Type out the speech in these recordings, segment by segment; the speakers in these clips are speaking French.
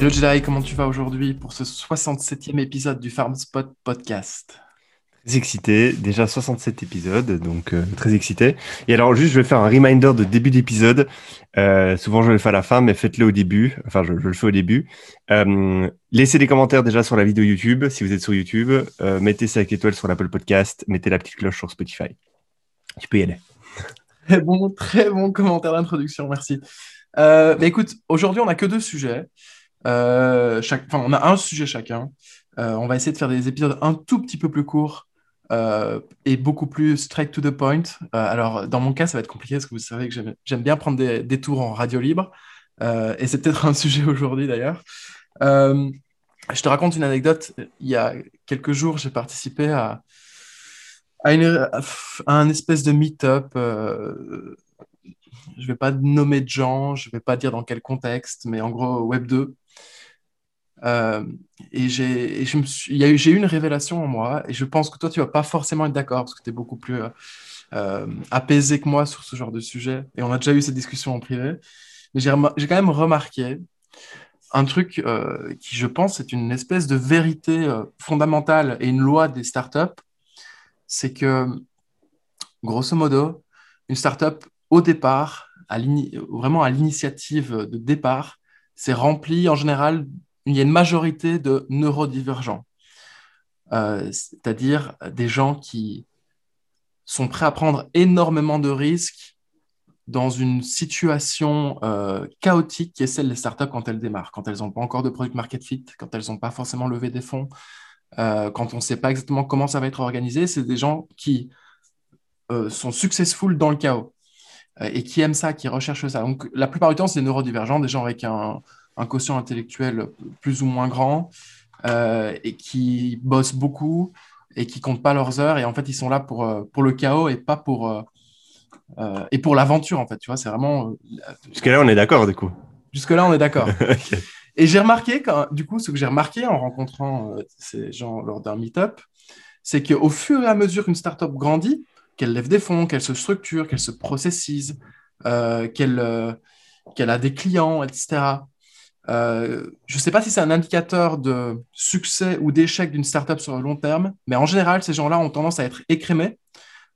Hello Jedi, comment tu vas aujourd'hui pour ce 67e épisode du FarmSpot podcast? Très excité, déjà 67 épisodes, donc euh, très excité. Et alors juste, je vais faire un reminder de début d'épisode. Euh, souvent, je le fais à la fin, mais faites-le au début. Enfin, je, je le fais au début. Euh, laissez des commentaires déjà sur la vidéo YouTube, si vous êtes sur YouTube. Mettez 5 étoiles sur l'Apple Podcast. Mettez la petite cloche sur Spotify. Tu peux y aller. Très bon, très bon commentaire d'introduction, merci. Mais écoute, aujourd'hui, on n'a que deux sujets. Euh, chaque... Enfin, on a un sujet chacun. Euh, on va essayer de faire des épisodes un tout petit peu plus courts euh, et beaucoup plus straight to the point. Alors, dans mon cas, ça va être compliqué parce que vous savez que j'aime- bien prendre des, tours en radio libre. Et c'est peut-être un sujet aujourd'hui d'ailleurs. Je te raconte une anecdote. Il y a quelques jours, j'ai participé à, une, à un espèce de meet-up. je ne vais pas nommer de gens, je ne vais pas dire dans quel contexte, mais en gros, Web 2. Euh, et j'ai, eu, une révélation en moi, et je pense que toi, tu vas pas forcément être d'accord, parce que tu es beaucoup plus euh, euh, apaisé que moi sur ce genre de sujet, et on a déjà eu cette discussion en privé. Mais j'ai, quand même remarqué un truc qui, je pense, est une espèce de vérité fondamentale et une loi des startups, c'est que, grosso modo, une startup, au départ, à vraiment à l'initiative de départ, c'est rempli en général, il y a une majorité de neurodivergents, Euh, c'est-à-dire des gens qui sont prêts à prendre énormément de risques dans une situation euh, chaotique qui est celle des startups quand elles démarrent, quand elles n'ont pas encore de product market fit, quand elles n'ont pas forcément levé des fonds, euh, quand on ne sait pas exactement comment ça va être organisé. C'est des gens qui sont successful dans le chaos et qui aiment ça, qui recherchent ça. Donc, la plupart du temps, c'est des neurodivergents, des gens avec un, un quotient intellectuel plus ou moins grand euh, et qui bossent beaucoup et qui comptent pas leurs heures. Et en fait, ils sont là pour, euh, pour le chaos et pas pour, euh, et pour l'aventure, en fait. Tu vois, c'est vraiment. Jusque-là, on est d'accord, du coup. Jusque-là, on est d'accord. Et j'ai remarqué, quand, du coup, ce que j'ai remarqué en rencontrant euh, ces gens lors d'un meet-up, c'est qu'au fur et à mesure qu'une startup grandit, qu'elle lève des fonds, qu'elle se structure, qu'elle se processise, euh, qu'elle euh, qu'elle a des clients, etc. Euh, je ne sais pas si c'est un indicateur de succès ou d'échec d'une startup sur le long terme, mais en général, ces gens-là ont tendance à être écrémés,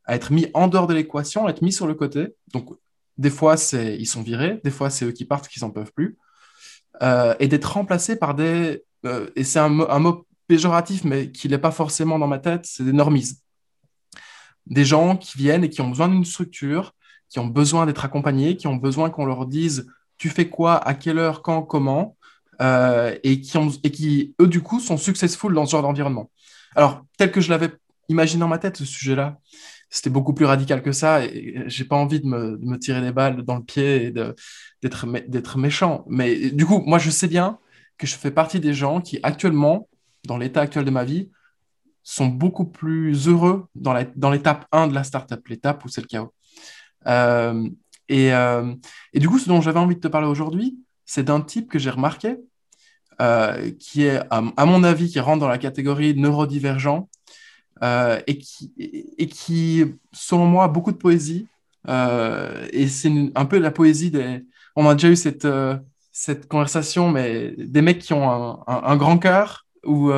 à être mis en dehors de l'équation, à être mis sur le côté. Donc, des fois, ils sont virés, des fois, c'est eux qui partent, qu'ils n'en peuvent plus euh, et d'être remplacé par des... euh, et c'est un, un mot péjoratif, mais qui n'est pas forcément dans ma tête, c'est des normies. Des gens qui viennent et qui ont besoin d'une structure, qui ont besoin d'être accompagnés, qui ont besoin qu'on leur dise tu fais quoi, à quelle heure, quand, comment, euh, et, qui ont, eux, du coup, sont successful dans ce genre d'environnement. Alors, tel que je l'avais imaginé dans ma tête, ce sujet-là, c'était beaucoup plus radical que ça, et j'ai pas envie de me, tirer des balles dans le pied et d'être mé- d'être méchant. Mais du coup, moi, je sais bien que je fais partie des gens qui, actuellement, dans l'état actuel de ma vie, sont beaucoup plus heureux dans la- dans l'étape 1 de la startup, l'étape où c'est le chaos. Euh, et, euh, et du coup, ce dont j'avais envie de te parler aujourd'hui, c'est d'un type que j'ai remarqué, euh, qui est, à, mon avis, qui rentre dans la catégorie neurodivergent euh, et, qui, et, qui, selon moi, a beaucoup de poésie. Et c'est un peu la poésie des. On a déjà eu cette, cette conversation, mais des mecs qui ont un, grand cœur ou,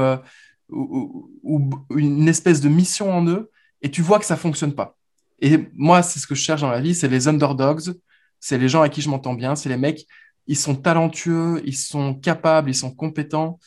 une espèce de mission en eux, et tu vois que ça fonctionne pas. Et moi, c'est ce que je cherche dans la vie, c'est les underdogs, c'est les gens à qui je m'entends bien, c'est les mecs, ils sont talentueux, ils sont capables, ils sont compétents,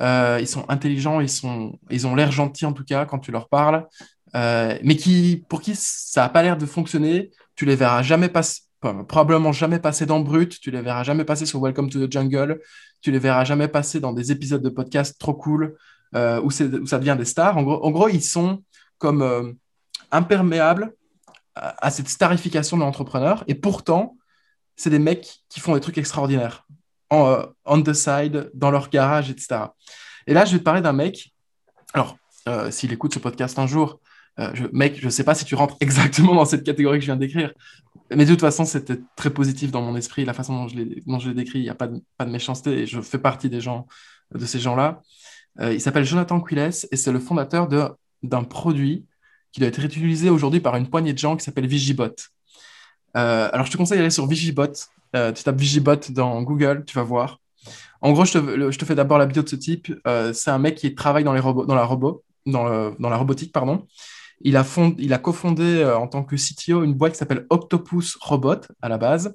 euh, ils sont intelligents, ils sont, ils ont l'air gentils en tout cas quand tu leur parles, euh, mais qui, pour qui ça n'a pas l'air de fonctionner, tu les verras jamais passer, probablement jamais passer dans Brut, tu les verras jamais passer sur Welcome to the Jungle, tu les verras jamais passer dans des épisodes de podcast trop cool euh, où, ça devient des stars. En gros, ils sont comme imperméables à, cette starification de l'entrepreneur, et pourtant, c'est des mecs qui font des trucs extraordinaires, euh, on the side, dans leur garage, etc. Et là, je vais te parler d'un mec. Alors, euh, s'il écoute ce podcast un jour, euh, je, mec, je ne sais pas si tu rentres exactement dans cette catégorie que je viens d'écrire, mais de toute façon, c'était très positif dans mon esprit, la façon dont je l'ai décrit, il n'y a pas de, méchanceté, et je fais partie des gens, de ces gens-là. Il s'appelle Jonathan Quiles, et c'est le fondateur d'un produit qui doit être utilisé aujourd'hui par une poignée de gens qui s'appelle Vigibot. Euh, alors, je te conseille d'aller sur Vigibot. Euh, tu tapes Vigibot dans Google, tu vas voir. En gros, je te, fais d'abord la bio de ce type. Euh, c'est un mec qui travaille dans, les robots, dans, la, robotique. pardon. Il a, il a cofondé en tant que CTO une boîte qui s'appelle Octopus Robot à la base.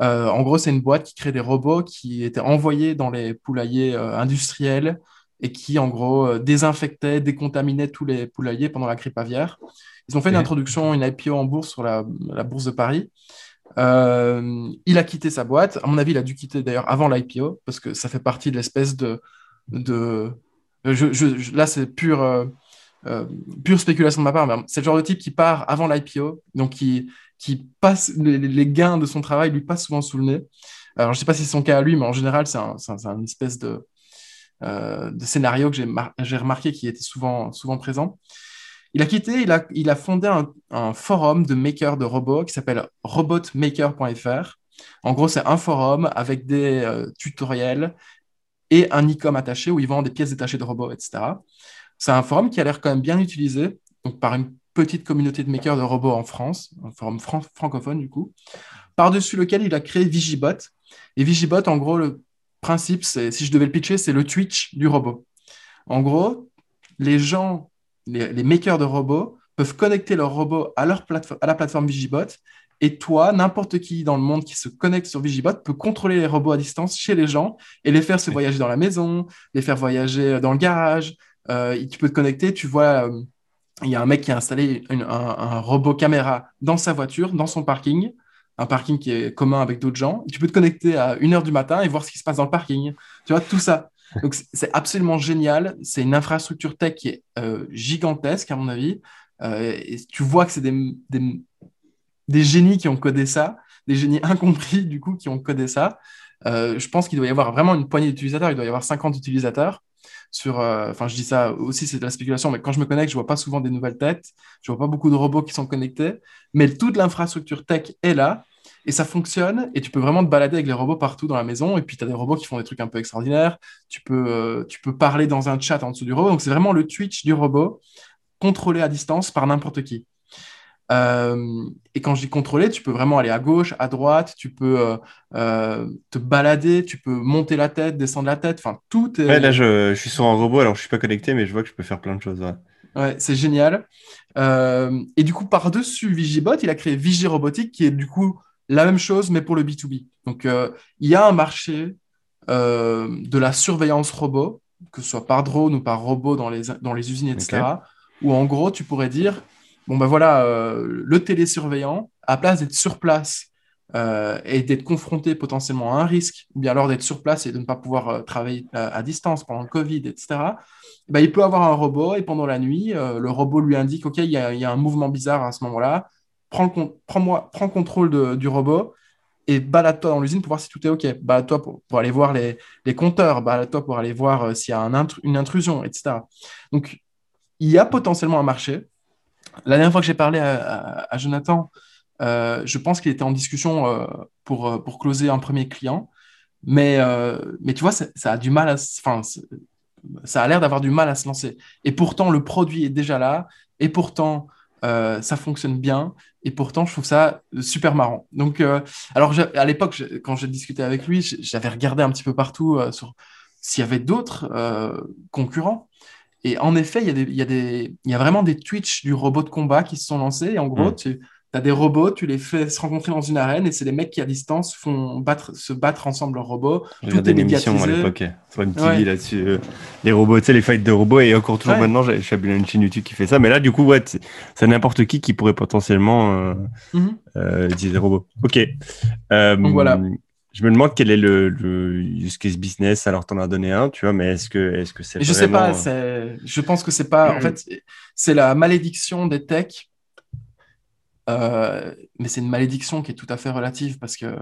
En gros, c'est une boîte qui crée des robots qui étaient envoyés dans les poulaillers industriels et qui, en gros, désinfectaient, décontaminaient tous les poulaillers pendant la grippe aviaire. Ils ont fait une introduction, une IPO en bourse sur la, la bourse de Paris. Euh, il a quitté sa boîte. À mon avis, il a dû quitter d'ailleurs avant l'IPO parce que ça fait partie de l'espèce de. de... Je, là, c'est pure, euh, euh, pure spéculation de ma part, mais c'est le genre de type qui part avant l'IPO, donc qui, qui passe les, gains de son travail lui passent souvent sous le nez. Alors, je ne sais pas si c'est son cas à lui, mais en général, c'est un, un, espèce de, de scénario que j'ai remarqué qui était souvent, souvent présent. Il a quitté, il a, il a fondé un, forum de makers de robots qui s'appelle robotmaker.fr. En gros, c'est un forum avec des euh, tutoriels et un e-com attaché où ils vendent des pièces détachées de robots, etc. C'est un forum qui a l'air quand même bien utilisé donc par une petite communauté de makers de robots en France, un forum francophone du coup, par-dessus lequel il a créé Vigibot. Et Vigibot, en gros, le principe, c'est, si je devais le pitcher, c'est le Twitch du robot. En gros, les gens les, makers de robots peuvent connecter leurs robots à, leur à la plateforme Vigibot. Et toi, n'importe qui dans le monde qui se connecte sur Vigibot peut contrôler les robots à distance chez les gens et les faire se voyager dans la maison, les faire voyager dans le garage. Euh, tu peux te connecter, tu vois, euh, il y a un mec qui a installé un, robot caméra dans sa voiture, dans son parking, un parking qui est commun avec d'autres gens. Tu peux te connecter à 1h du matin et voir ce qui se passe dans le parking. Tu vois, tout ça. Donc c'est absolument génial. C'est une infrastructure tech qui est euh, gigantesque à mon avis. Euh, et tu vois que c'est des, des, génies qui ont codé ça, des génies incompris du coup qui ont codé ça. Euh, je pense qu'il doit y avoir vraiment une poignée d'utilisateurs. Il doit y avoir 50 utilisateurs. Sur, enfin, je dis ça aussi, c'est de la spéculation, mais quand je me connecte, je vois pas souvent des nouvelles têtes. Je vois pas beaucoup de robots qui sont connectés. Mais toute l'infrastructure tech est là et ça fonctionne, et tu peux vraiment te balader avec les robots partout dans la maison, et puis tu as des robots qui font des trucs un peu extraordinaires, tu peux, euh, tu peux parler dans un chat en dessous du robot, donc c'est vraiment le Twitch du robot, contrôlé à distance par n'importe qui. Euh, et quand je dis contrôler, tu peux vraiment aller à gauche, à droite, tu peux euh, te balader, tu peux monter la tête, descendre la tête, enfin tout est... Ouais, là je, je, suis sur un robot, alors je suis pas connecté, mais je vois que je peux faire plein de choses. Ouais, ouais c'est génial. et du coup, par-dessus Vigibot, il a créé Vigi Robotique, qui est du coup la même chose, mais pour le B2B. Donc, euh, il y a un marché euh, de la surveillance robot, que ce soit par drone ou par robot dans les, dans les usines, etc., où en gros, tu pourrais dire, bon ben voilà, euh, le télésurveillant, à place d'être sur place et d'être confronté potentiellement à un risque, ou bien alors d'être sur place et de ne pas pouvoir travailler à distance pendant le Covid, etc., ben, il peut avoir un robot et pendant la nuit, le robot lui indique, OK, il y, a, il y a un mouvement bizarre à ce moment-là, prends, prends, moi, prends contrôle du robot et balade-toi dans l'usine pour voir si tout est OK. Balade-toi pour, pour, aller voir les, les compteurs, balade-toi pour aller voir euh, s'il y a un une intrusion, etc. Donc, il y a potentiellement un marché. La dernière fois que j'ai parlé à, Jonathan, euh, je pense qu'il était en discussion euh, pour, pour closer un premier client. Mais, mais tu vois, ça, a du mal à. Enfin, ça a l'air d'avoir du mal à se lancer. Et pourtant, le produit est déjà là. Et pourtant, euh, ça fonctionne bien et pourtant je trouve ça super marrant. Donc, euh, alors à l'époque, quand j'ai discuté avec lui, j'avais regardé un petit peu partout euh, sur s'il y avait d'autres concurrents. Et en effet, il y, a des, il, y a des, il y a vraiment des Twitch du robot de combat qui se sont lancés. Et en gros, mm. tu, tu as des robots, tu les fais se rencontrer dans une arène et c'est des mecs qui à distance font battre, se battre ensemble leurs robots. Tout est médiatisé. à l'époque, sur là-dessus. Euh, les robots, tu sais, les fights de robots et encore toujours maintenant, j'ai une chaîne YouTube qui fait ça. Mais là, du coup, ouais, c'est n'importe qui qui pourrait potentiellement euh, euh, utiliser des robots. Ok. Donc voilà. Je me demande quel est le, use case business. Alors, tu en as donné un, tu vois, mais est-ce que est-ce que c'est Je sais pas. Je pense que c'est pas. En fait, c'est la malédiction des techs euh, mais c'est une malédiction qui est tout à fait relative parce que,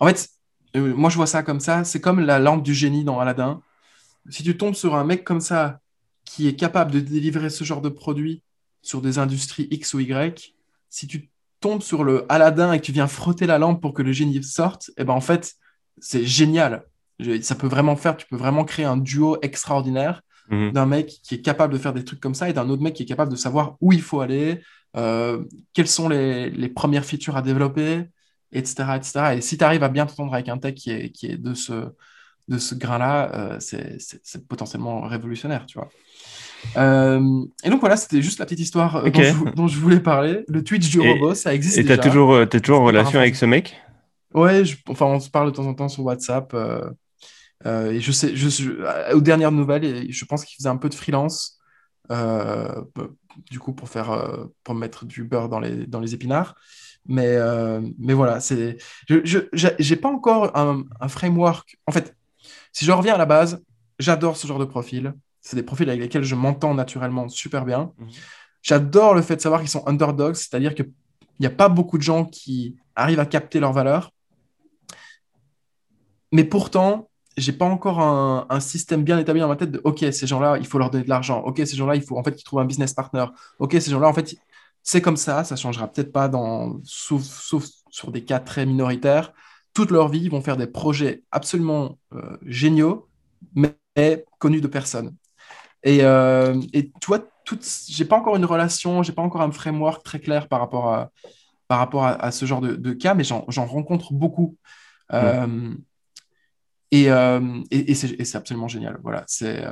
en fait, euh, moi je vois ça comme ça, c'est comme la lampe du génie dans Aladdin. Si tu tombes sur un mec comme ça qui est capable de délivrer ce genre de produit sur des industries X ou Y, si tu tombes sur le Aladdin et que tu viens frotter la lampe pour que le génie sorte, et eh ben en fait, c'est génial. Ça peut vraiment faire, tu peux vraiment créer un duo extraordinaire mhm. d'un mec qui est capable de faire des trucs comme ça et d'un autre mec qui est capable de savoir où il faut aller, quelles sont les, premières features à développer, etc., etc. Et si tu arrives à bien t'entendre avec un tech qui est, qui est de ce, de ce grain-là, euh, c'est potentiellement révolutionnaire, tu vois. Euh, et donc voilà, c'était juste la petite histoire euh, dont, je, voulais parler. Le Twitch du robot, ça existe et tu toujours, es toujours en relation avec ce mec? Ouais, enfin, on se parle de temps en temps sur WhatsApp. et je sais, je, aux dernières nouvelles, je pense qu'il faisait un peu de freelance, du coup, pour faire, pour mettre du beurre dans les, dans les épinards. Mais, mais voilà, c'est, je n'ai pas encore un, un, framework. En fait, si je reviens à la base, j'adore ce genre de profil. C'est des profils avec lesquels je m'entends naturellement super bien. Mhm. J'adore le fait de savoir qu'ils sont underdogs, c'est-à-dire qu'il n'y a pas beaucoup de gens qui arrivent à capter leur valeur. Mais pourtant, j'ai pas encore un, système bien établi dans ma tête de OK, ces gens-là, il faut leur donner de l'argent. OK, ces gens-là, il faut en fait qu'ils trouvent un business partner. OK, ces gens-là, en fait, c'est comme ça, ça changera peut-être pas dans, sauf, sur des cas très minoritaires. Toute leur vie, ils vont faire des projets absolument euh, géniaux, mais connus de personne. Et, euh, et tu vois, j'ai pas encore une relation, j'ai pas encore un framework très clair par rapport à, par rapport à, ce genre de, cas, mais j'en rencontre beaucoup. Euh, et, euh, et, et c'est absolument génial. Voilà, c'est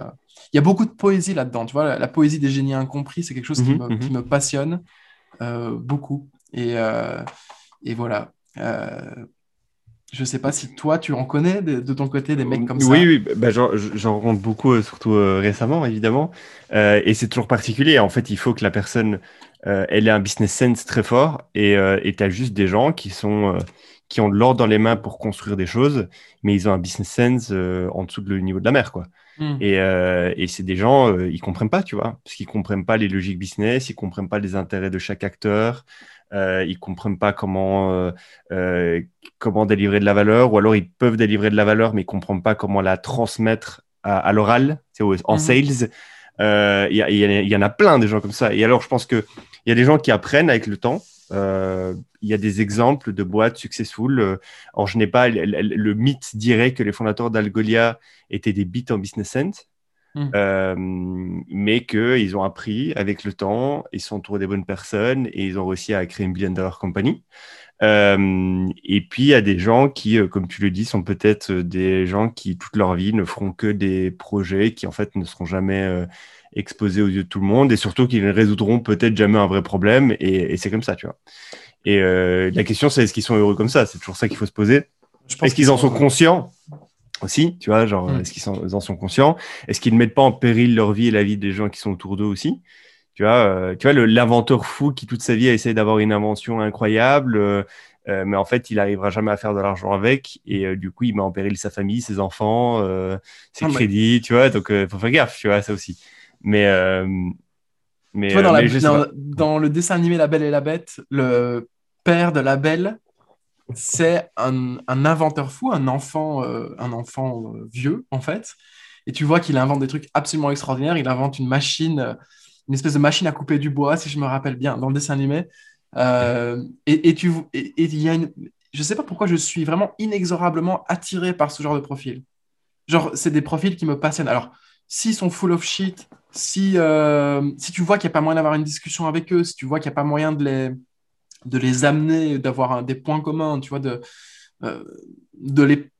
il y a beaucoup de poésie là-dedans. Tu vois, la, poésie des génies incompris, c'est quelque chose qui, mhm, me, qui, mhm. me, passionne beaucoup. Et, et voilà. Je sais pas si toi, tu en connais de, ton côté des mecs comme ça. Oui, oui, bah, j'en rencontre beaucoup, euh, surtout euh, récemment, évidemment. Euh, et c'est toujours particulier. En fait, il faut que la personne, elle ait un business sense très fort. Et tu as juste des gens qui, sont, qui ont de l'or dans les mains pour construire des choses, mais ils ont un business sense en dessous du niveau de la mer. Quoi. Hmm. Et, et c'est des gens, ils comprennent pas, tu vois, parce qu'ils comprennent pas les logiques business, ils comprennent pas les intérêts de chaque acteur. Euh, ils comprennent pas comment, euh, euh, comment délivrer de la valeur, ou alors ils peuvent délivrer de la valeur, mais ils comprennent pas comment la transmettre à, l'oral, en mhm. sales. Il y, en a plein des gens comme ça. Et alors, je pense qu'il y a des gens qui apprennent avec le temps. Il y a des exemples de boîtes successful. alors, je le, mythe dirait que les fondateurs d'Algolia étaient des bits en business sense. Mmh. Euh, mais qu'ils ont appris avec le temps, ils sont entourés des bonnes personnes et ils ont réussi à créer une billion dollar compagnie. Euh, et puis, il y a des gens qui, euh, comme tu le dis, sont peut-être des gens qui, toute leur vie, ne feront que des projets qui, en fait, ne seront jamais exposés aux yeux de tout le monde et surtout qu'ils ne résoudront peut-être jamais un vrai problème. Et, et c'est comme ça, tu vois. Et la question, c'est est-ce qu'ils sont heureux comme ça? C'est toujours ça qu'il faut se poser. Est-ce qu'ils en sont conscients? Aussi, tu vois, genre, mm. est-ce qu'ils en sont conscients? Est-ce qu'ils ne mettent pas en péril leur vie et la vie des gens qui sont autour d'eux aussi? Tu vois, euh, tu vois l'inventeur fou qui toute sa vie a essayé d'avoir une invention incroyable, euh, euh, mais en fait, il n'arrivera jamais à faire de l'argent avec, et du coup, il met en péril sa famille, ses enfants, ses ah, crédits, tu vois, donc il faut faire gaffe, tu vois, ça aussi. Mais... mais, tu vois, dans, dans le dessin animé La Belle et la Bête, le père de la Belle, c'est un, inventeur fou, un enfant, euh, un enfant euh, vieux, en fait. Et tu vois qu'il invente des trucs absolument extraordinaires. Il invente une machine, euh, une espèce de machine à couper du bois, si je me rappelle bien, dans le dessin animé. et, tu, et, il y a une... Je sais pas pourquoi je suis vraiment inexorablement attiré par ce genre de profil. Genre, c'est des profils qui me passionnent. Alors, s'ils sont full of shit, si, si tu vois qu'il n'y a pas moyen d'avoir une discussion avec eux, si tu vois qu'il n'y a pas moyen de les de les amener, d'avoir des points communs, tu vois, de, euh, de, les,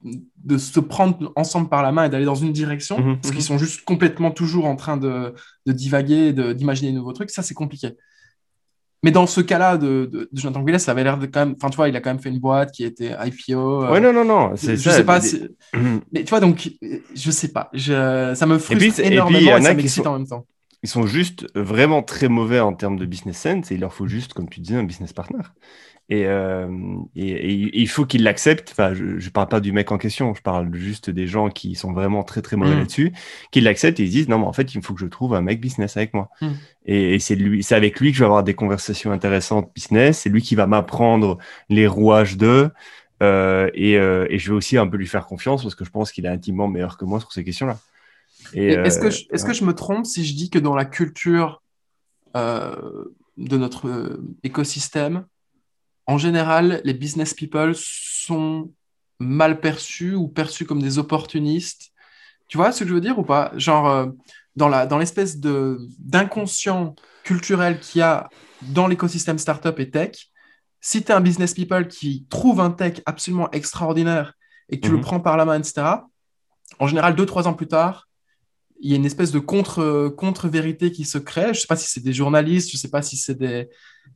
de se prendre ensemble par la main et d'aller dans une direction, mhm, parce qu'ils mhm. sont juste complètement toujours en train de, de divaguer, d'imaginer de nouveaux trucs, ça c'est compliqué. Mais dans ce cas-là de, de, Jonathan Goulet, ça avait l'air de quand même. Enfin, tu vois, il a quand même fait une boîte qui était IPO. Euh, ouais, non, non, non. Je, je sais pas. Mais tu vois, donc, je sais pas. Je... Ça me frustre énormément et, puis, y en a ça m'excite en même temps ils sont juste vraiment très mauvais en termes de business sense et il leur faut juste, comme tu disais, un business partner. Et, euh, il faut qu'ils l'acceptent. Enfin, je ne parle pas du mec en question, je parle juste des gens qui sont vraiment très très mauvais mm. là-dessus, qu'ils l'acceptent et ils disent non, mais en fait, il faut que je trouve un mec business avec moi. Mm. Et, c'est lui, c'est avec lui que je vais avoir des conversations intéressantes business. C'est lui qui va m'apprendre les rouages d'eux. Euh, euh, et je vais aussi un peu lui faire confiance parce que je pense qu'il est intimement meilleur que moi sur ces questions-là. Est-ce que, que je me trompe si je dis que dans la culture euh, de notre euh, écosystème, en général, les business people sont mal perçus ou perçus comme des opportunistes? Tu vois ce que je veux dire ou pas? Genre, euh, dans l'espèce dans d'inconscient culturel qu'il y a dans l'écosystème startup et tech, si tu es un business people qui trouve un tech absolument extraordinaire et que tu le Mhm. prends par la main, etc., en général, deux, trois ans plus tard, il y a une espèce de contre, contre-vérité qui se crée. Je ne sais pas si c'est des journalistes, je ne sais pas si c'est des,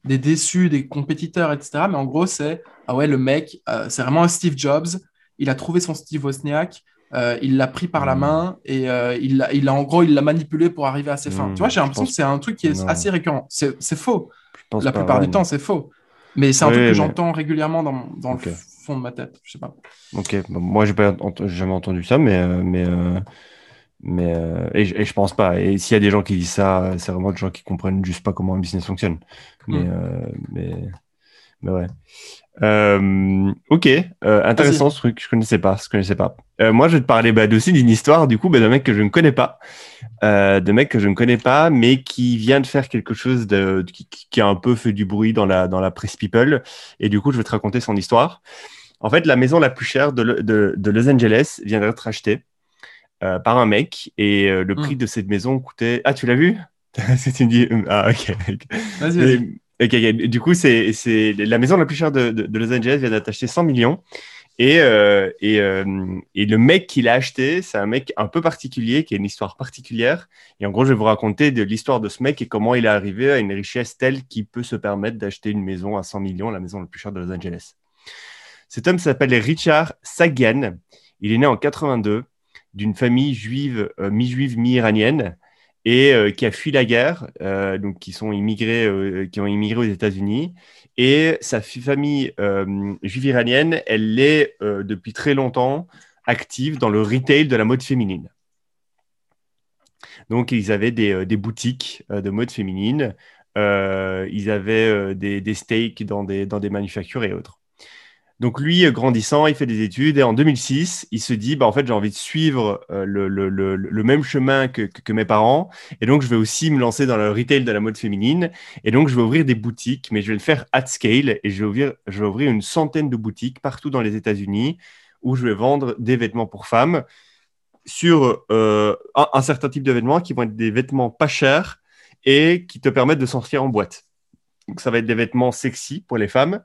des déçus, des compétiteurs, etc. Mais en gros, c'est ah ouais, le mec, euh, c'est vraiment un Steve Jobs. Il a trouvé son Steve Wozniak, euh, il l'a pris par la Mhm. main et euh, il, a, en gros, il l'a manipulé pour arriver à ses fins. Mhm. Tu vois, j'ai l'impression pense- que c'est un truc qui est Non. assez récurrent. C'est faux. La plupart du temps, c'est faux. Mais c'est un Oui, truc que mais- j'entends régulièrement dans, dans le fond de ma tête. Je sais pas. Ok, bon, moi j'ai pas ent- jamais entendu ça, mais mais mais euh, et, je- et je pense pas. Et s'il y a des gens qui disent ça, c'est vraiment des gens qui comprennent juste pas comment un business fonctionne. Mais Mm. euh, mais mais ouais. Euh, ok, intéressant ce truc. Je connaissais pas, je connaissais pas. Moi, je vais te parler bah, aussi d'une histoire du coup bah, d'un mec que je ne connais pas, de mec que je ne connais pas, mais qui vient de faire quelque chose de qui, a un peu fait du bruit dans la dans la presse people. Et du coup, je vais te raconter son histoire. En fait, la maison la plus chère de, de, de Los Angeles vient d'être achetée euh, par un mec et euh, le prix Mm. de cette maison coûtait. Ah, tu l'as vu? C'est me dis ah ok. Vas-y. Et-. Du coup, c'est c'est la maison la plus chère de, de- de Los Angeles vient d'être achetée 100 millions. Et, euh, et, euh, et le mec qui l'a acheté, c'est un mec un peu particulier, qui a une histoire particulière. Et en gros, je vais vous raconter de l'histoire de ce mec et comment il est arrivé à une richesse telle qu'il peut se permettre d'acheter une maison à 100 millions, la maison la plus chère de Los Angeles. Cet homme s'appelle Richard Sagan. Il est né en 82 d'une famille juive, euh, mi-juive, mi-iranienne, et euh, qui a fui la guerre, euh, donc qui sont immigrés, qui ont immigré aux États-Unis. Et sa famille juive iranienne, elle est depuis très longtemps active dans le retail de la mode féminine. Donc, ils avaient des, boutiques de mode féminine, ils avaient des, des steaks dans des manufactures et autres. Donc lui, euh, grandissant, il fait des études et en 2006, il se dit, bah, en fait, j'ai envie de suivre euh, le, le- le- même chemin que, que- que mes parents et donc je vais aussi me lancer dans le retail de la mode féminine et donc je vais ouvrir des boutiques, mais je vais le faire at scale et je vais ouvrir, je vais ouvrir une centaine de boutiques partout dans les États-Unis où je vais vendre des vêtements pour femmes sur euh, un, un certain type de vêtements qui vont être des vêtements pas chers et qui te permettent de sortir en boîte. Donc ça va être des vêtements sexy pour les femmes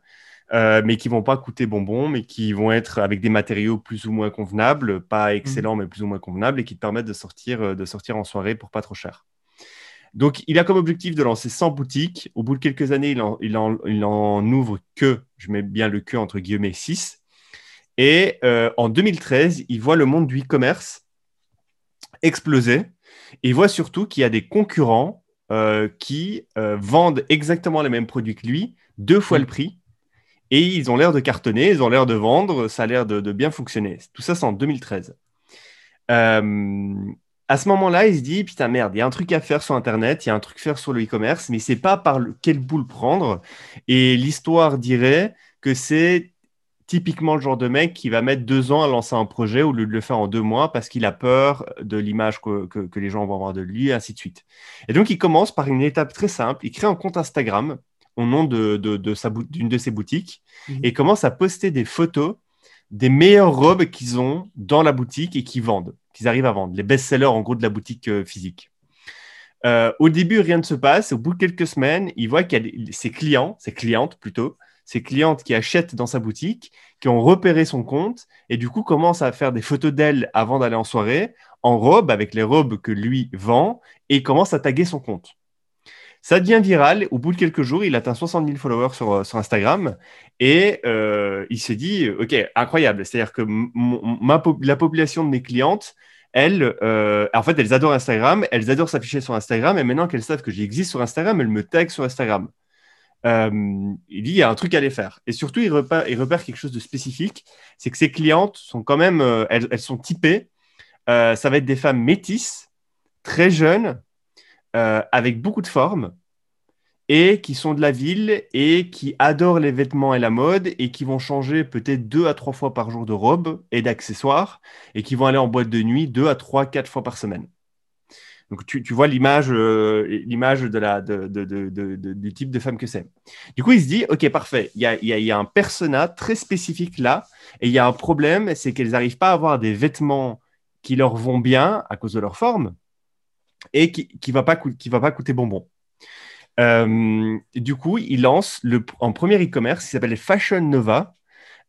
euh, mais qui vont pas coûter bonbon, mais qui vont être avec des matériaux plus ou moins convenables, pas excellents, mais plus ou moins convenables, et qui te permettent de sortir, euh, de sortir en soirée pour pas trop cher. Donc, il a comme objectif de lancer 100 boutiques. Au bout de quelques années, il en, il en, il en ouvre que, je mets bien le que entre guillemets, 6. Et euh, en 2013, il voit le monde du e-commerce exploser. Et il voit surtout qu'il y a des concurrents euh, qui euh, vendent exactement les mêmes produits que lui, deux fois Mm. le prix. Et ils ont l'air de cartonner, ils ont l'air de vendre, ça a l'air de, bien fonctionner. Tout ça, c'est en 2013. Euh, à ce moment-là, il se dit Putain, merde, il y a un truc à faire sur Internet, il y a un truc à faire sur le e-commerce, mais il ne sait pas par le- quel bout le prendre. Et l'histoire dirait que c'est typiquement le genre de mec qui va mettre deux ans à lancer un projet au lieu de le faire en deux mois parce qu'il a peur de l'image que, que- que les gens vont avoir de lui, et ainsi de suite. Et donc, il commence par une étape très simple il crée un compte Instagram au nom de, de- de sa bou- d'une de ses boutiques Mhm. et commence à poster des photos des meilleures robes qu'ils ont dans la boutique et qu'ils vendent, qu'ils arrivent à vendre, les best-sellers en gros de la boutique euh, physique. Euh, au début, rien ne se passe. Au bout de quelques semaines, il voit qu'il y a ses clients, ses clientes plutôt, ses clientes qui achètent dans sa boutique, qui ont repéré son compte et du coup commencent à faire des photos d'elles avant d'aller en soirée, en robe, avec les robes que lui vend, et commence à taguer son compte. Ça devient viral. Au bout de quelques jours, il atteint 60 000 followers sur, euh, sur Instagram et euh, il se dit, OK, incroyable. C'est-à-dire que la population de mes clientes, elles, euh, en fait, elles adorent Instagram, elles adorent s'afficher sur Instagram et maintenant qu'elles savent que j'existe sur Instagram, elles me taguent sur Instagram. Il dit, il y a un truc à les faire. Et surtout, il repère, quelque chose de spécifique, c'est que ses clientes sont quand même, elles, sont typées. Ça va être des femmes métisses, très jeunes, euh, avec beaucoup de formes et qui sont de la ville et qui adorent les vêtements et la mode et qui vont changer peut-être deux à trois fois par jour de robe et d'accessoires et qui vont aller en boîte de nuit deux à trois, quatre fois par semaine. Donc tu, tu vois l'image euh, l'image de la, de, de, de, du type de femme que c'est. Du coup, il se dit, OK, parfait, il y a, y a, y a un persona très spécifique là et il y a un problème, c'est qu'elles n'arrivent pas à avoir des vêtements qui leur vont bien à cause de leur forme et qui ne va, pas qui va pas coûter bonbon. Euh, du coup, il lance le, en premier e-commerce qui s'appelle Fashion Nova,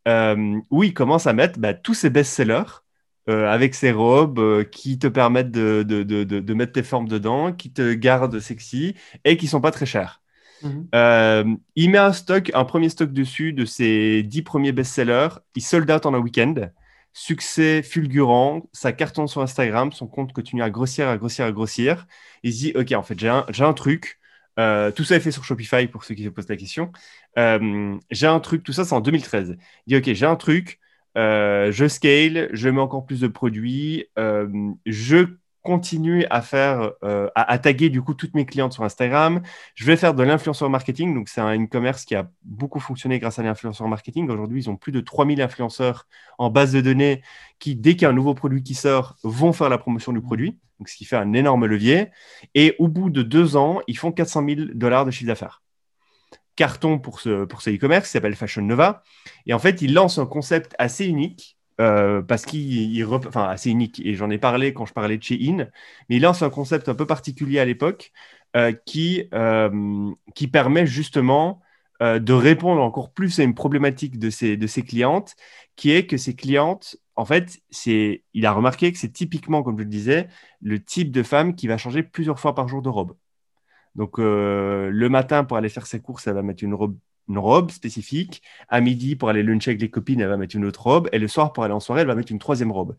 euh, où il commence à mettre bah, tous ses best-sellers euh, avec ses robes qui te permettent de, de, de, de, mettre tes formes dedans, qui te gardent sexy et qui sont pas très chères. Mhm. il met un stock, un premier stock dessus de ses 10 premiers best-sellers. Il sold out en un week-end succès fulgurant, ça cartonne sur Instagram, son compte continue à grossir, à grossir, à grossir. Il se dit, OK, en fait, j'ai un, un, truc. Euh, tout ça est fait sur Shopify pour ceux qui se posent la question. Euh, j'ai un truc, tout ça c'est en 2013. Il dit, OK, j'ai un truc, euh, je scale, je mets encore plus de produits, je continuer à faire, euh, à, taguer du coup toutes mes clientes sur Instagram. Je vais faire de l'influenceur marketing. Donc, c'est un e-commerce qui a beaucoup fonctionné grâce à l'influenceur marketing. Aujourd'hui, ils ont plus de 3000 influenceurs en base de données qui, dès qu'il y a un nouveau produit qui sort, vont faire la promotion du produit. Donc, ce qui fait un énorme levier. Et au bout de deux ans, ils font 400 000 dollars de chiffre d'affaires. Carton pour ce, pour ce e-commerce qui s'appelle Fashion Nova. Et en fait, ils lancent un concept assez unique euh, parce qu'il, enfin, assez unique, et j'en ai parlé quand je parlais de chez In, mais il lance un concept un peu particulier à l'époque euh, qui, euh, qui permet justement de répondre encore plus à une problématique de ses, de ses clientes, qui est que ses clientes, en fait, c'est, il a remarqué que c'est typiquement, comme je le disais, le type de femme qui va changer plusieurs fois par jour de robe. Donc, le matin, pour aller faire ses courses, elle va mettre une robe une robe spécifique. À midi, pour aller luncher avec les copines, elle va mettre une autre robe. Et le soir, pour aller en soirée, elle va mettre une troisième robe.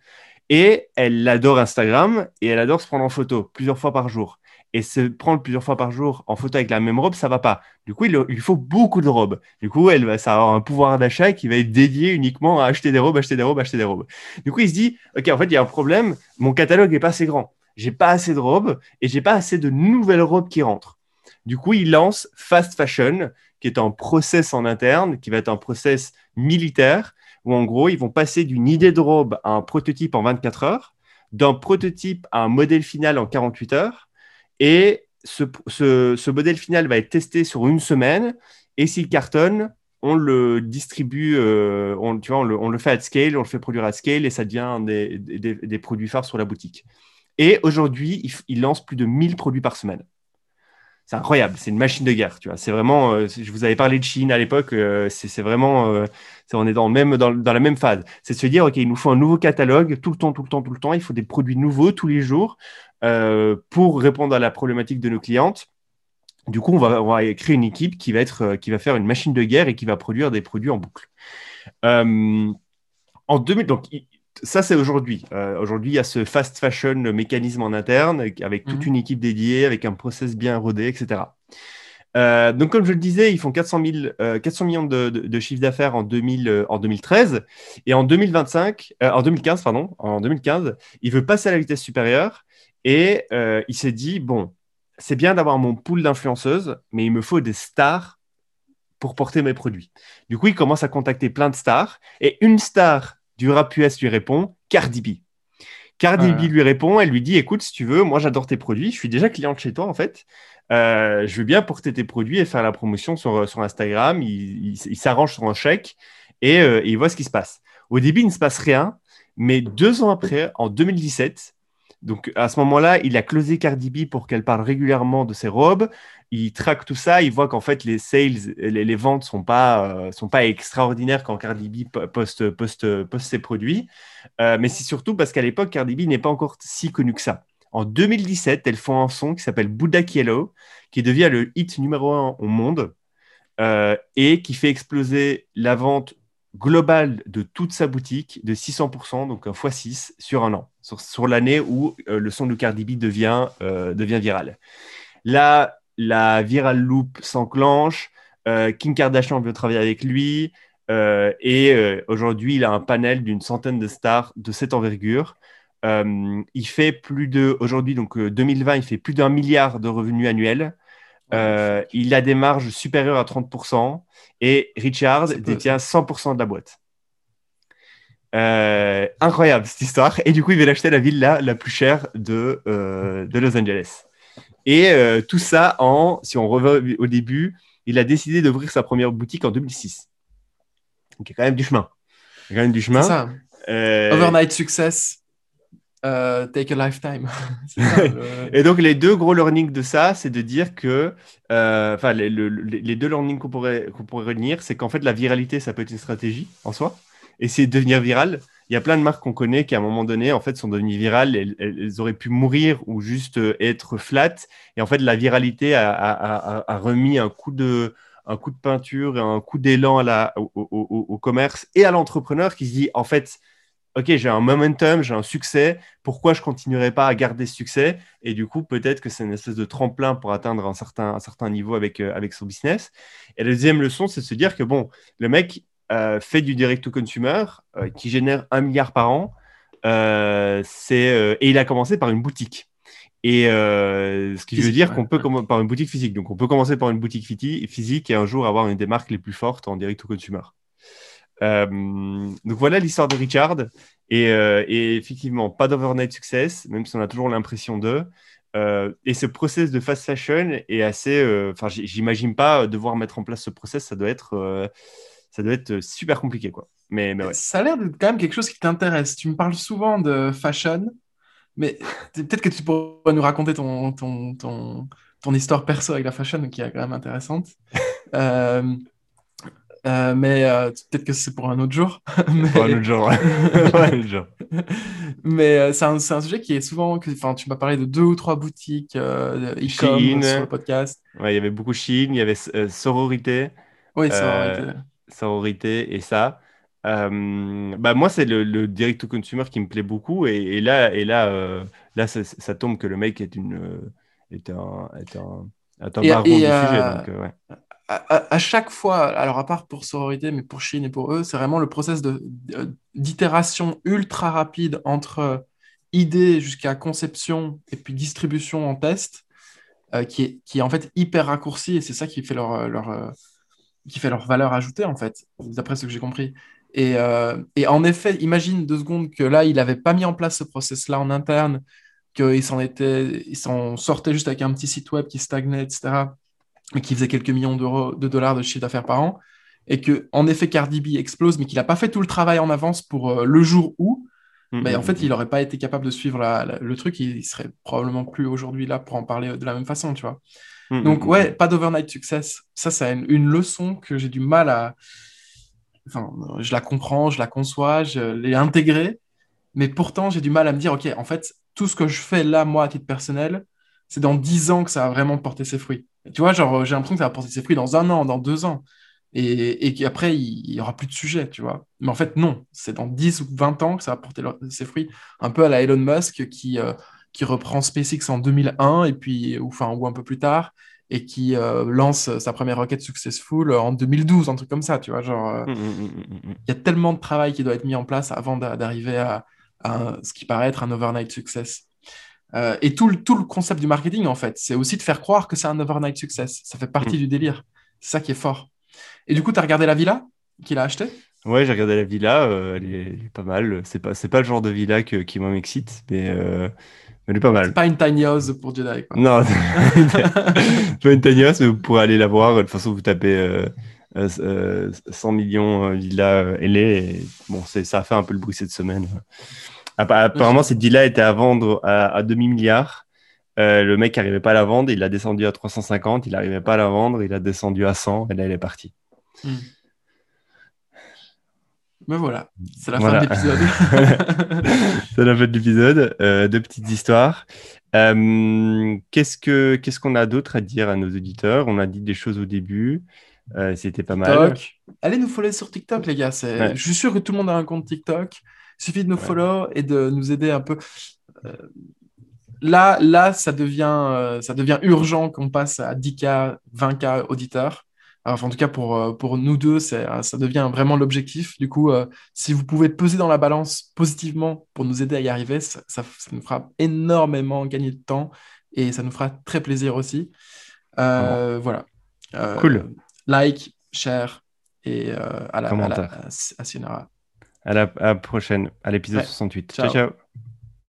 Et elle adore Instagram et elle adore se prendre en photo plusieurs fois par jour. Et se prendre plusieurs fois par jour en photo avec la même robe, ça va pas. Du coup, il, il faut beaucoup de robes. Du coup, elle va ça avoir un pouvoir d'achat qui va être dédié uniquement à acheter des robes, acheter des robes, acheter des robes. Du coup, il se dit, OK, en fait, il y a un problème. Mon catalogue est pas assez grand. J'ai pas assez de robes et j'ai pas assez de nouvelles robes qui rentrent. Du coup, il lance Fast Fashion, qui est un process en interne, qui va être un process militaire, où en gros, ils vont passer d'une idée de robe à un prototype en 24 heures, d'un prototype à un modèle final en 48 heures, et ce, modèle final va être testé sur une semaine, et s'il cartonne, on le distribue, euh, on, le, fait à scale, on le fait produire à scale, et ça devient des, produits phares sur la boutique. Et aujourd'hui, il, il lance plus de 1000 produits par semaine c'est incroyable, c'est une machine de guerre, tu vois. C'est vraiment, euh, je vous avais parlé de Chine à l'époque, euh, c'est vraiment, euh, on est dans, même, dans, la même phase. C'est de se dire, OK, il nous faut un nouveau catalogue tout le temps, tout le temps, tout le temps. Il faut des produits nouveaux tous les jours pour répondre à la problématique de nos clientes. Du coup, on va, on va créer une équipe qui va, être, qui va faire une machine de guerre et qui va produire des produits en boucle. en 2000, donc, ça, c'est aujourd'hui. Euh, aujourd'hui, il y a ce fast fashion mécanisme en interne avec toute mhm. une équipe dédiée, avec un process bien rodé, etc. Euh, donc, comme je le disais, ils font 400, 400 euh, millions de, de, chiffre d'affaires en, 2000, en 2013. Et en 2025, en 2015, pardon, en 2015, il veut passer à la vitesse supérieure. Et il s'est dit, bon, c'est bien d'avoir mon pool d'influenceuses, mais il me faut des stars pour porter mes produits. Du coup, il commence à contacter plein de stars. Et une star du rap US lui répond Cardi B. Cardi B lui répond, elle lui dit Écoute, si tu veux, moi j'adore tes produits, je suis déjà cliente chez toi en fait. Euh, je veux bien porter tes produits et faire la promotion sur, sur Instagram. Il, s'arrange sur un chèque euh, et, il voit ce qui se passe. Au début, il ne se passe rien, mais deux ans après, en 2017, donc à ce moment-là, il a closé Cardi B pour qu'elle parle régulièrement de ses robes il traque tout ça, il voit qu'en fait les sales, les, ventes sont pas euh, sont pas extraordinaires quand Cardi B poste poste poste ses produits, euh, mais c'est surtout parce qu'à l'époque Cardi B n'est pas encore si connu que ça. En 2017, elles font un son qui s'appelle Buddha Yellow, qui devient le hit numéro un au monde euh, et qui fait exploser la vente globale de toute sa boutique de 600%, donc un x6 sur un an, sur, l'année où le son de Cardi B devient, devient viral. Là, la viral loop s'enclenche, euh, Kim Kardashian veut travailler avec lui, euh, et euh, aujourd'hui, il a un panel d'une centaine de stars de cette envergure. il fait plus de, aujourd'hui, donc 2020, il fait plus d'un milliard de revenus annuels. il a des marges supérieures à 30% et Richard détient 100% de la boîte. incroyable cette histoire. Et du coup, il veut acheter la villa la plus chère de, de Los Angeles. Et euh, tout ça en, si on revient au début, il a décidé d'ouvrir sa première boutique en 2006. Donc il y a quand même du chemin. Il y a quand même du chemin. Ça. Euh, Overnight success. euh, take a lifetime. Et donc, les deux gros learnings de ça, c'est de dire que, enfin, les, les, deux learnings qu'on pourrait, qu'on pourrait retenir, c'est qu'en fait, la viralité, ça peut être une stratégie en soi. Essayer de devenir viral. Il y a plein de marques qu'on connaît qui, à un moment donné, en fait, sont devenues virales. Elles, auraient pu mourir ou juste euh, être flat. Et en fait, la viralité a, remis un coup de, un coup peinture un coup d'élan au, commerce et à l'entrepreneur qui se dit, en fait, OK, j'ai un momentum, j'ai un succès, pourquoi je continuerai pas à garder ce succès? Et du coup, peut-être que c'est une espèce de tremplin pour atteindre un certain, un certain niveau avec, euh, avec son business. Et la deuxième leçon, c'est de se dire que bon, le mec euh, fait du direct-to-consumer euh, qui génère un milliard par an, c'est, et il a commencé par une boutique. Et ce qui veut dire qu'on peut commencer par une boutique physique. Donc, on peut commencer par une boutique physique et un jour avoir une des marques les plus fortes en direct-to-consumer. Euh, donc voilà l'histoire de Richard. Euh, et, effectivement, pas d'overnight success, même si on a toujours l'impression d'eux. Euh, et ce process de fast fashion est assez. Enfin, j'imagine pas devoir mettre en place ce process. Ça doit être, ça doit être super compliqué, quoi. Mais, mais ouais. Ça a l'air d'être quand même quelque chose qui t'intéresse. Tu me parles souvent de fashion, mais peut-être que tu pourrais nous raconter ton, ton, ton, ton, histoire perso avec la fashion, qui est quand même intéressante. Euh, mais euh, peut-être que c'est pour un autre jour. mais... Pour un autre jour, ouais. mais euh, c'est un, un, sujet qui est souvent. Enfin, tu m'as parlé de deux ou trois boutiques e-com sur le podcast. Ouais, il y avait beaucoup Chine, il y avait Sororité. Oui, Sororité. Sororité et ça. bah moi, c'est le, le direct-to-consumer qui me plaît beaucoup. Et, et là, et là, là ça, ça, tombe que le mec est, une, est un, est un, est un baron du sujet. Donc, ouais à, chaque fois, alors à part pour sororité, mais pour Chine et pour eux, c'est vraiment le process d'itération ultra rapide entre idée jusqu'à conception et puis distribution en test, euh, qui, est, qui est en fait hyper raccourci et c'est ça qui fait leur, leur, euh, qui fait leur valeur ajoutée en fait, d'après ce que j'ai compris. Et, euh, et, en effet, imagine deux secondes que là, il n'avait pas mis en place ce process-là en interne, qu'il s'en était, il s'en sortait juste avec un petit site web qui stagnait, etc mais qui faisait quelques millions d'euros, de dollars de chiffre d'affaires par an, et que en effet Cardi B explose, mais qu'il n'a pas fait tout le travail en avance pour euh, le jour où, mm, ben, en fait, il n'aurait pas été capable de suivre le truc, il, serait probablement plus aujourd'hui là pour en parler de la même façon, tu vois. Donc, ouais, pas d'overnight success. Ça, c'est une, une, leçon que j'ai du mal à. Enfin, je la comprends, je la conçois, je l'ai intégrée, mais pourtant, j'ai du mal à me dire, OK, en fait, tout ce que je fais là, moi, à titre personnel, c'est dans dix ans que ça va vraiment porter ses fruits. Tu vois, genre, j'ai l'impression que ça va porter ses fruits dans un an, dans deux ans. Et, et qu'après, il n'y aura plus de sujet, tu vois. Mais en fait, non. C'est dans 10 ou 20 ans que ça va porter ses fruits. Un peu à la Elon Musk qui, euh, qui reprend SpaceX en 2001, et puis, ou, enfin, ou un peu plus tard, et qui euh, lance sa première roquette successful en 2012, un truc comme ça, tu vois. Genre, euh, mmh, mmh, mmh, il y a tellement de travail qui doit être mis en place avant d'arriver à, à, ce qui paraît être un overnight success. Euh, et tout le, tout le concept du marketing, en fait, c'est aussi de faire croire que c'est un overnight success. Ça fait partie du délire. C'est ça qui est fort. Et du coup, tu as regardé la villa qu'il a achetée? Ouais, j'ai regardé la villa. Elle, est, pas mal. C'est pas, pas le genre de villa que, qui m'excite, mais, elle est pas mal. C'est pas une tiny house pour Jedi. Quoi. Non, pas une tiny house, mais vous pourrez aller la voir. De toute façon, vous tapez 100 millions villa LA. Et, bon, ça a fait un peu le bruit cette semaine. Apparemment, cette deal-là était à vendre à, demi-milliard. Euh, le mec n'arrivait pas à la vendre, il l'a descendu à 350, il n'arrivait pas à la vendre, il a descendu à 100, et là, il est parti. Mais ben voilà, c'est la fin de l'épisode. c'est la fin de l'épisode. Euh, deux petites histoires. Euh, qu'est-ce que qu'est-ce qu'on a d'autre à dire à nos auditeurs? On a dit des choses au début. C'était pas mal. Allez nous follow sur TikTok, les gars. Je suis sûr que tout le monde a un compte TikTok. Il suffit de nous follow et de nous aider un peu. Euh, là, là, ça devient, euh, ça devient urgent qu'on passe à 10K, 20K auditeurs. Enfin, en tout cas, pour, euh, pour nous deux, ça devient vraiment l'objectif. Du coup, si vous pouvez peser dans la balance positivement pour nous aider à y arriver, ça, ça, nous fera énormément gagner de temps et ça nous fera très plaisir aussi. Voilà. cool. Like, share et à la, à, la, à, à la, prochaine, à l'épisode 68. ciao. ciao.